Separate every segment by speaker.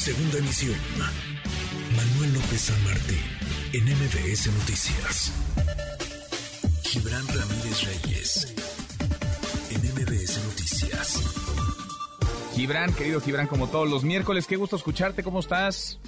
Speaker 1: Segunda emisión. Manuel López San Martín, en MBS Noticias. Gibran Ramírez Reyes, en MBS Noticias.
Speaker 2: Gibran, querido Gibran, como todos los miércoles, qué gusto escucharte, ¿cómo estás?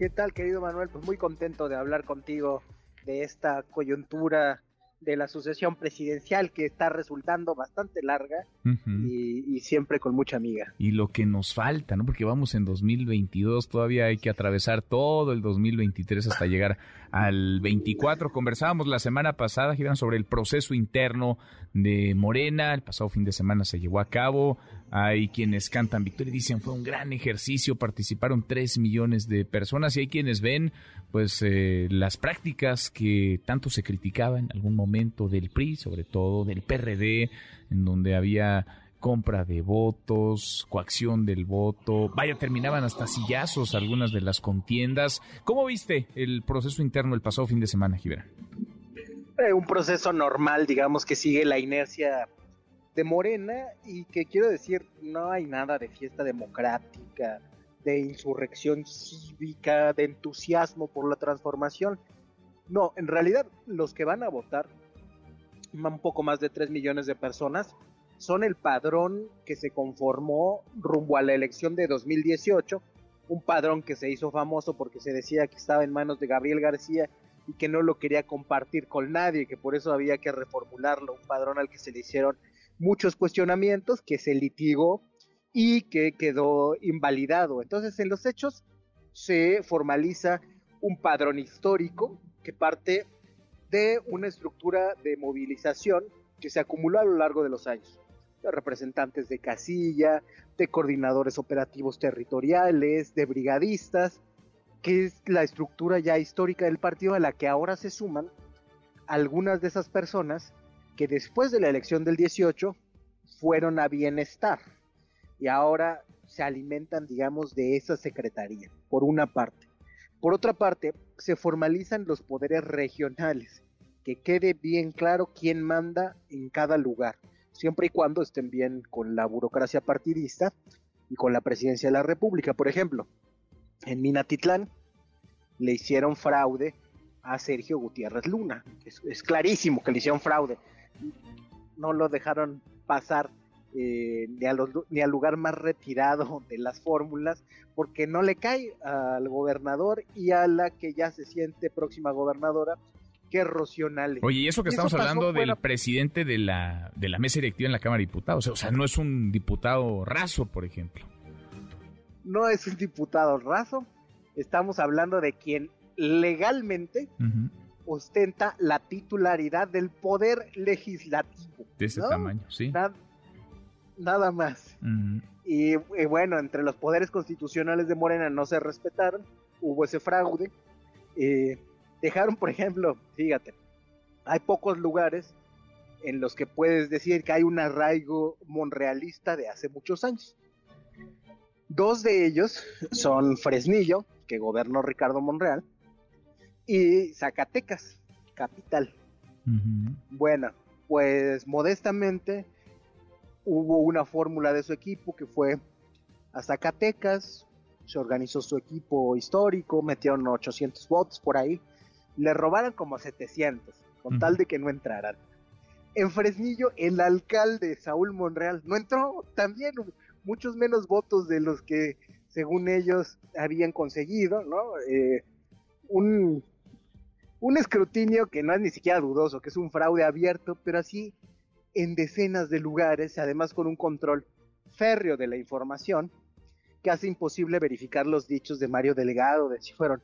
Speaker 3: ¿Qué tal, querido Manuel? Pues muy contento de hablar contigo de esta coyuntura de la sucesión presidencial que está resultando bastante larga y, siempre con mucha amiga.
Speaker 2: Y lo que nos falta, ¿no? Porque vamos en 2022, todavía hay que atravesar todo el 2023 hasta llegar al 24. Conversábamos la semana pasada, Gibran, sobre el proceso interno de Morena. El pasado fin de semana se llevó a cabo. Hay quienes cantan victoria y dicen fue un gran ejercicio, participaron tres millones de personas y hay quienes ven pues eh, las prácticas que tanto se criticaban en algún momento del PRI, sobre todo del PRD, en donde había compra de votos, coacción del voto, vaya, terminaban hasta sillazos algunas de las contiendas. ¿Cómo viste el proceso interno el pasado fin de semana, Gibran?
Speaker 3: Eh, un proceso normal, digamos, que sigue la inercia de Morena y que quiero decir, no hay nada de fiesta democrática, de insurrección cívica, de entusiasmo por la transformación. No, en realidad los que van a votar, un poco más de 3 millones de personas, son el padrón que se conformó rumbo a la elección de 2018, un padrón que se hizo famoso porque se decía que estaba en manos de Gabriel García y que no lo quería compartir con nadie, que por eso había que reformularlo, un padrón al que se le hicieron muchos cuestionamientos, que se litigó y que quedó invalidado. Entonces, en los hechos se formaliza un padrón histórico que parte de una estructura de movilización que se acumuló a lo largo de los años. De representantes de casilla, de coordinadores operativos territoriales, de brigadistas, que es la estructura ya histórica del partido a la que ahora se suman algunas de esas personas que después de la elección del 18 fueron a bienestar y ahora se alimentan, digamos, de esa secretaría, por una parte. Por otra parte, se formalizan los poderes regionales, que quede bien claro quién manda en cada lugar, siempre y cuando estén bien con la burocracia partidista y con la presidencia de la República. Por ejemplo, en Minatitlán le hicieron fraude a Sergio Gutiérrez Luna. es clarísimo que le hicieron fraude no lo dejaron pasar eh, ni, ni, al lugar más retirado de las fórmulas, porque no le cae al gobernador y a la que ya se siente próxima gobernadora, que
Speaker 2: Oye, y eso que estamos hablando del presidente de la, de la mesa directiva en la Cámara de Diputados, o sea, no es un diputado raso, por ejemplo.
Speaker 3: No es un diputado raso, estamos hablando de quien legalmente ostenta la titularidad del poder legislativo.
Speaker 2: De ese tamaño, sí.
Speaker 3: nada más. y, bueno, entre los poderes constitucionales de Morena no se respetaron, hubo ese fraude. Eh, dejaron, por ejemplo, fíjate, hay pocos lugares en los que puedes decir que hay un arraigo monrealista de hace muchos años. Dos de ellos son Fresnillo, que gobernó Ricardo Monreal, y Zacatecas, capital. Bueno, pues modestamente hubo una fórmula de su equipo que fue a Zacatecas, se organizó su equipo histórico, metieron 800 votos por ahí, le robaron como 700, con tal de que no entraran. En Fresnillo, el alcalde Saúl Monreal no entró, también muchos menos votos de los que según ellos habían conseguido, ¿no? Eh, un un escrutinio que no es ni siquiera dudoso, que es un fraude abierto, pero así en decenas de lugares, además con un control férreo de la información, que hace imposible verificar los dichos de Mario Delegado de si fueron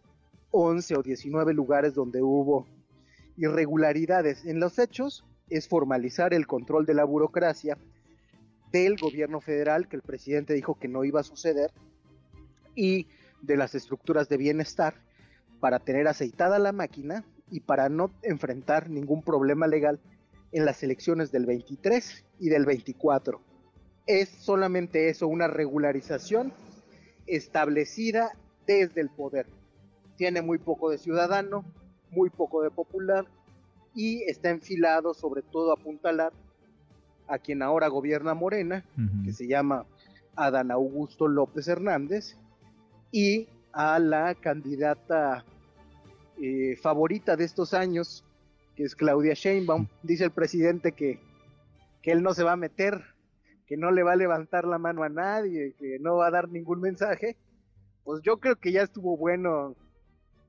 Speaker 3: 11 o 19 lugares donde hubo irregularidades. En los hechos es formalizar el control de la burocracia del gobierno federal, que el presidente dijo que no iba a suceder, y de las estructuras de bienestar, para tener aceitada la máquina y para no enfrentar ningún problema legal en las elecciones del 23 y del 24. Es solamente eso, una regularización establecida desde el poder. Tiene muy poco de ciudadano, muy poco de popular y está enfilado sobre todo a apuntalar a quien ahora gobierna Morena, que se llama Adán Augusto López Hernández, y a la candidata eh, favorita de estos años, que es Claudia Sheinbaum. Dice el presidente que, que él no se va a meter, que no le va a levantar la mano a nadie, que no va a dar ningún mensaje. Pues yo creo que ya estuvo bueno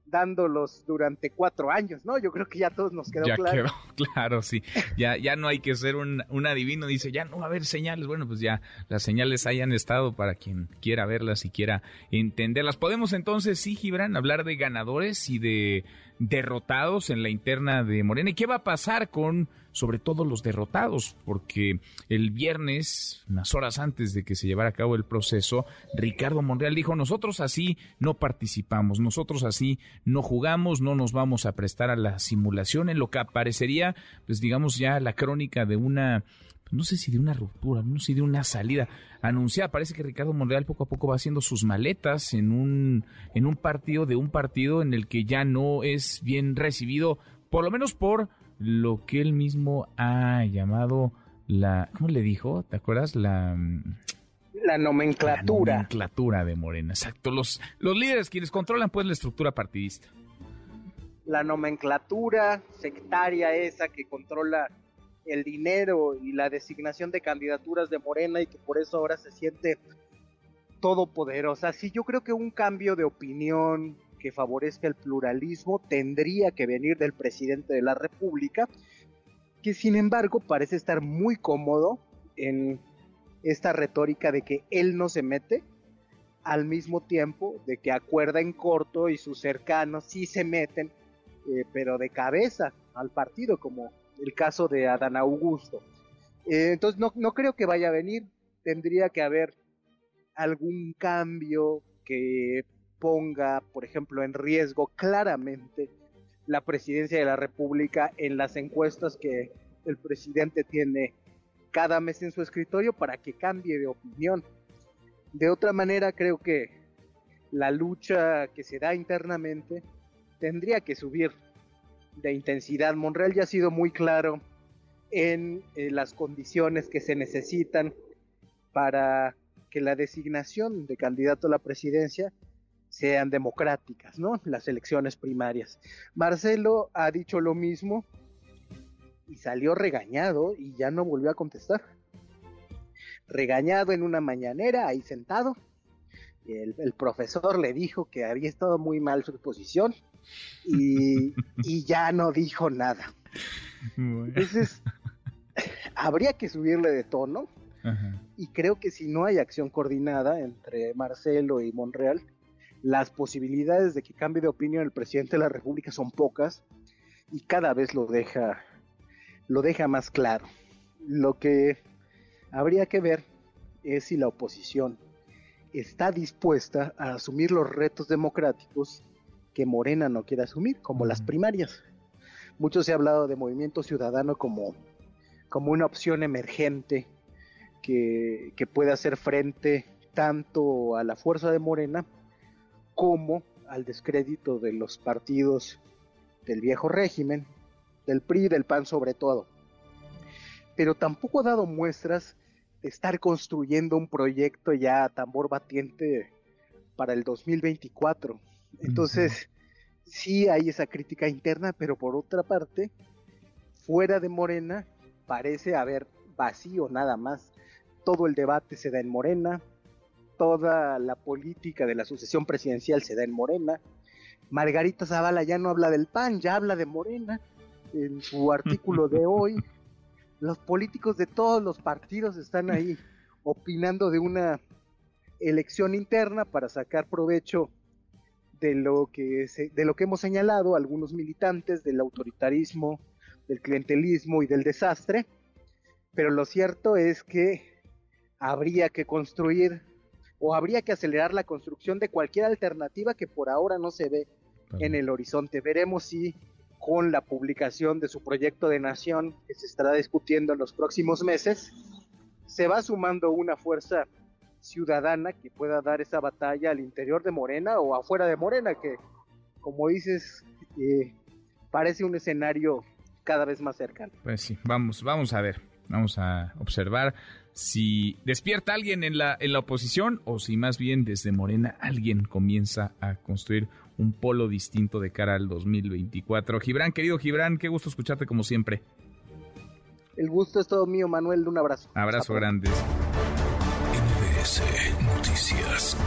Speaker 3: dándolos durante cuatro años, ¿no? Yo creo que ya todos nos quedó
Speaker 2: ya
Speaker 3: claro.
Speaker 2: Quedó, claro, sí. Ya, ya no hay que ser un, un, adivino, dice, ya no va a haber señales. Bueno, pues ya las señales hayan estado para quien quiera verlas y quiera entenderlas. Podemos entonces, sí, Gibran, hablar de ganadores y de derrotados en la interna de Morena. ¿Y qué va a pasar con sobre todo los derrotados, porque el viernes, unas horas antes de que se llevara a cabo el proceso, Ricardo Monreal dijo, nosotros así no participamos, nosotros así no jugamos, no nos vamos a prestar a la simulación, en lo que aparecería, pues digamos ya la crónica de una no sé si de una ruptura, no sé si de una salida anunciada. Parece que Ricardo Monreal poco a poco va haciendo sus maletas en un, en un partido de un partido en el que ya no es bien recibido, por lo menos por lo que él mismo ha llamado la, ¿cómo le dijo? ¿Te acuerdas? La
Speaker 3: mm, la nomenclatura.
Speaker 2: La nomenclatura de Morena, exacto. Los, los líderes quienes controlan pues la estructura partidista.
Speaker 3: La nomenclatura sectaria esa que controla el dinero y la designación de candidaturas de Morena y que por eso ahora se siente todopoderosa. Sí, yo creo que un cambio de opinión, que favorezca el pluralismo tendría que venir del presidente de la República, que sin embargo parece estar muy cómodo en esta retórica de que él no se mete, al mismo tiempo de que acuerda en corto y sus cercanos sí se meten, eh, pero de cabeza al partido, como el caso de Adán Augusto. Eh, entonces no, no creo que vaya a venir, tendría que haber algún cambio que ponga, por ejemplo, en riesgo claramente la presidencia de la República en las encuestas que el presidente tiene cada mes en su escritorio para que cambie de opinión. De otra manera, creo que la lucha que se da internamente tendría que subir de intensidad. Monreal ya ha sido muy claro en eh, las condiciones que se necesitan para que la designación de candidato a la presidencia sean democráticas, ¿no? Las elecciones primarias. Marcelo ha dicho lo mismo y salió regañado y ya no volvió a contestar. Regañado en una mañanera, ahí sentado. El, el profesor le dijo que había estado muy mal su exposición y, y ya no dijo nada. Entonces, habría que subirle de tono. Y creo que si no hay acción coordinada entre Marcelo y Monreal, las posibilidades de que cambie de opinión el presidente de la República son pocas y cada vez lo deja lo deja más claro. Lo que habría que ver es si la oposición está dispuesta a asumir los retos democráticos que Morena no quiere asumir, como las primarias. Mucho se ha hablado de movimiento ciudadano como, como una opción emergente que, que puede hacer frente tanto a la fuerza de Morena como al descrédito de los partidos del viejo régimen, del PRI, del PAN sobre todo. Pero tampoco ha dado muestras de estar construyendo un proyecto ya a tambor batiente para el 2024. Entonces, sí hay esa crítica interna, pero por otra parte, fuera de Morena parece haber vacío nada más. Todo el debate se da en Morena, toda la política de la sucesión presidencial se da en Morena. Margarita Zavala ya no habla del PAN, ya habla de Morena en su artículo de hoy. Los políticos de todos los partidos están ahí opinando de una elección interna para sacar provecho de lo que de lo que hemos señalado algunos militantes del autoritarismo, del clientelismo y del desastre. Pero lo cierto es que habría que construir o habría que acelerar la construcción de cualquier alternativa que por ahora no se ve en el horizonte. Veremos si con la publicación de su proyecto de nación que se estará discutiendo en los próximos meses, se va sumando una fuerza ciudadana que pueda dar esa batalla al interior de Morena o afuera de Morena, que como dices, eh, parece un escenario cada vez más cercano.
Speaker 2: Pues sí, vamos, vamos a ver Vamos a observar si despierta alguien en la, en la oposición o si más bien desde Morena alguien comienza a construir un polo distinto de cara al 2024. Gibran, querido Gibran, qué gusto escucharte como siempre.
Speaker 3: El gusto es todo mío, Manuel. Un abrazo.
Speaker 2: Abrazo grande.
Speaker 1: NBS Noticias.